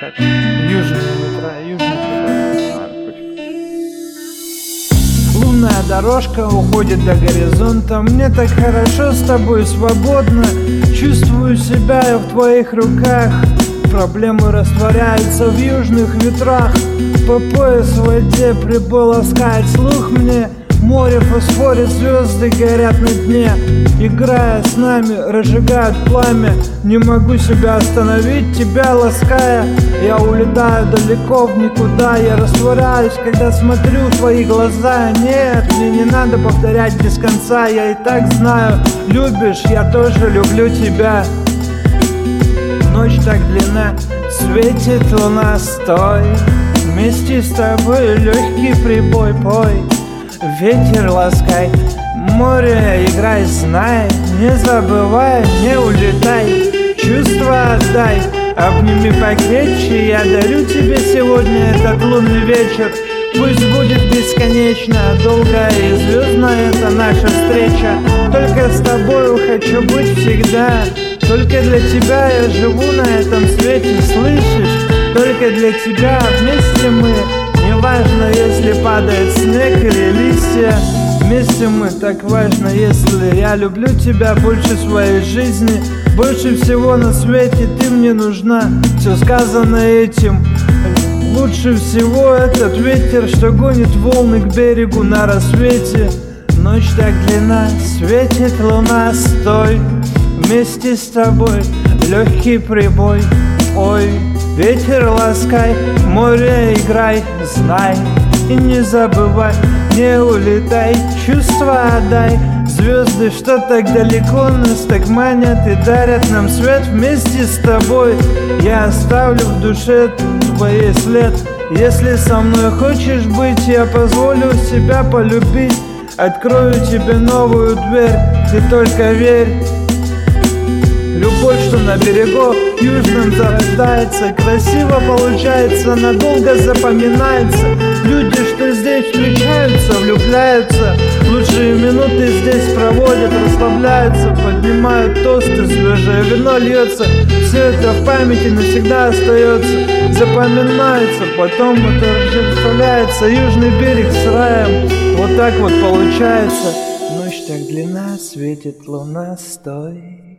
Как? Лунная дорожка уходит до горизонта. Мне так хорошо с тобой свободно. Чувствую себя в твоих руках. Проблемы растворяются в южных ветрах. По пояс в воде прибыл ласкает слух мне Море фосфорит, звезды горят на дне. Играя с нами, разжигают пламя. Не могу себя остановить, тебя лаская. Я улетаю далеко в никуда. Я растворяюсь, когда смотрю в твои глаза. Нет, мне не надо повторять без конца. Я и так знаю, любишь, я тоже люблю тебя. Ночь так длинна, светит луна, стой Вместе с тобой легкий прибой, пой Ветер ласкай, море играй, знай Не забывай, не улетай, чувства отдай Обними покрепче, я дарю тебе сегодня этот лунный вечер. Пусть будет бесконечно, долгая и звездная это наша встреча. Только с тобою хочу быть всегда. Только для тебя я живу на этом свете, слышишь? Только для тебя вместе мы. Важно, если Мы так важно, если я люблю тебя больше своей жизни. Больше всего на свете ты мне нужна. Все сказано этим. Лучше всего этот ветер, что гонит волны к берегу на рассвете. Ночь так длина, светит луна, стой Вместе с тобой. Легкий прибой Ой, Ветер ласкай, море играй, знай И не забывай, не улетай, чувства отдай. Звезды, что так далеко нас так манят и дарят нам свет вместе с тобой. Я оставлю в душе твой след. Если со мной хочешь быть, я позволю себя полюбить. Открою тебе новую дверь, ты только верь. Любовь, что на берегу южном зарождается Красиво получается, надолго запоминается Здесь встречаются, влюбляются. Лучшие минуты здесь проводят, расслабляются Поднимают тосты, свежее вино льется. Все это в памяти навсегда остается Запоминается, потом это представляется Южный берег с раем, вот так вот получается. Ночь так длина, светит луна, стой